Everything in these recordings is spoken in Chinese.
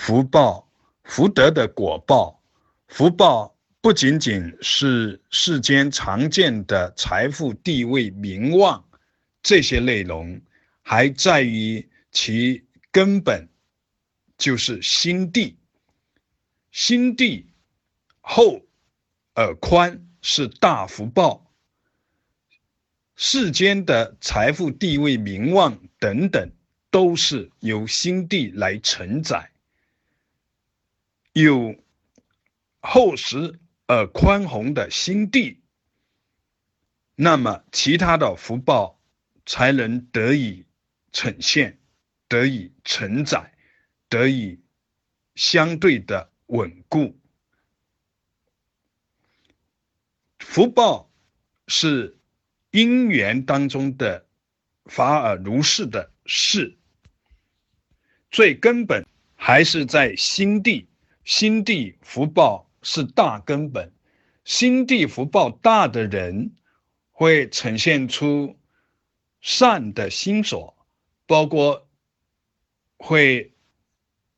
福报、福德的果报。福报不仅仅是世间常见的财富、地位、名望这些内容，还在于其根本，就是心地。心地厚而宽是大福报。世间的财富、地位、名望等等，都是由心地来承载。有厚实而宽宏的心地，那么其他的福报才能得以呈现，得以承载，得以相对的稳固。福报是因缘当中的法尔如是的事，最根本还是在心地。心地福报是大根本，心地福报大的人会呈现出善的心所，包括会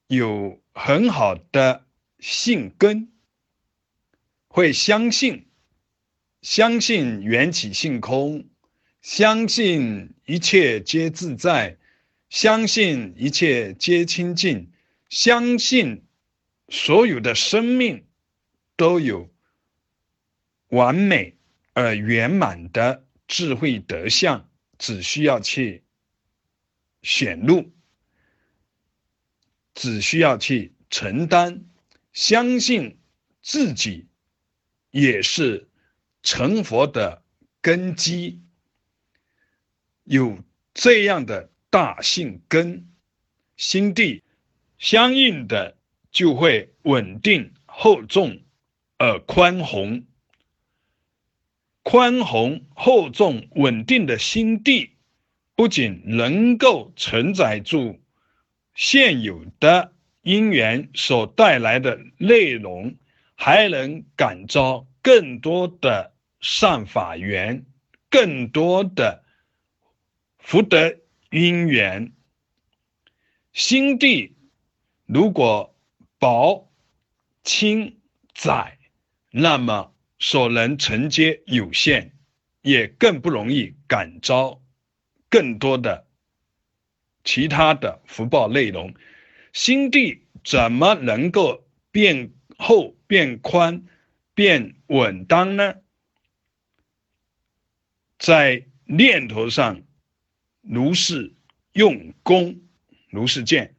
有很好的性根，会相信。相信缘起性空，相信一切皆自在，相信一切皆清净，相信所有的生命都有完美而圆满的智慧德相，只需要去显露，只需要去承担，相信自己也是。成佛的根基有这样的大性根心地，相应的就会稳定厚重而宽宏。宽宏厚重稳定的心地，不仅能够承载住现有的因缘所带来的内容，还能感召更多的。善法缘，更多的福德因缘，心地如果薄轻窄，那么所能承接有限，也更不容易感召更多的其他的福报内容。心地怎么能够变厚、变宽、变稳当呢？在念头上如是用功，如是见。